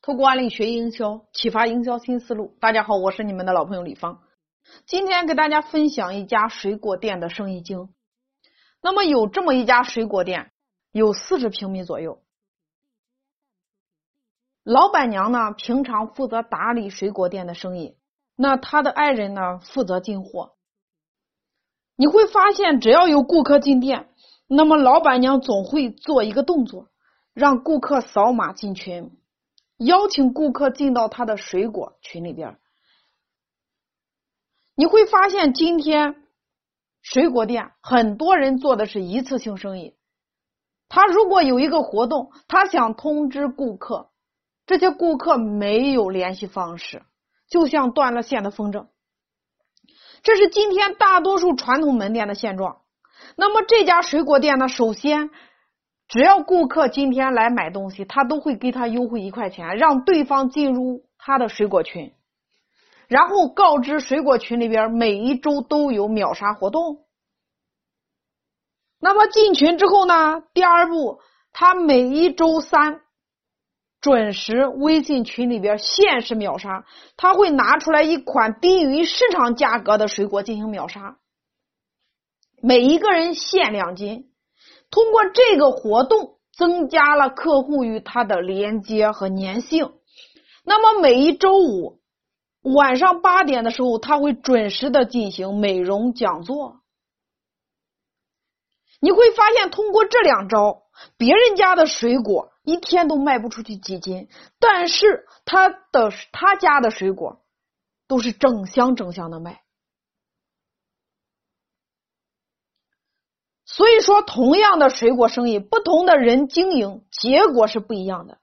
透过案例学营销，启发营销新思路。大家好，我是你们的老朋友李芳。今天给大家分享一家水果店的生意经。那么有这么一家水果店，有四十平米左右。老板娘呢，平常负责打理水果店的生意，那她的爱人呢，负责进货。你会发现，只要有顾客进店，那么老板娘总会做一个动作，让顾客扫码进群。邀请顾客进到他的水果群里边，你会发现今天水果店很多人做的是一次性生意。他如果有一个活动，他想通知顾客，这些顾客没有联系方式，就像断了线的风筝。这是今天大多数传统门店的现状。那么这家水果店呢？首先。只要顾客今天来买东西，他都会给他优惠一块钱，让对方进入他的水果群，然后告知水果群里边每一周都有秒杀活动。那么进群之后呢？第二步，他每一周三准时微信群里边限时秒杀，他会拿出来一款低于市场价格的水果进行秒杀，每一个人限两斤。通过这个活动，增加了客户与他的连接和粘性。那么每一周五晚上八点的时候，他会准时的进行美容讲座。你会发现，通过这两招，别人家的水果一天都卖不出去几斤，但是他的他家的水果都是整箱整箱的卖。所以说，同样的水果生意，不同的人经营，结果是不一样的。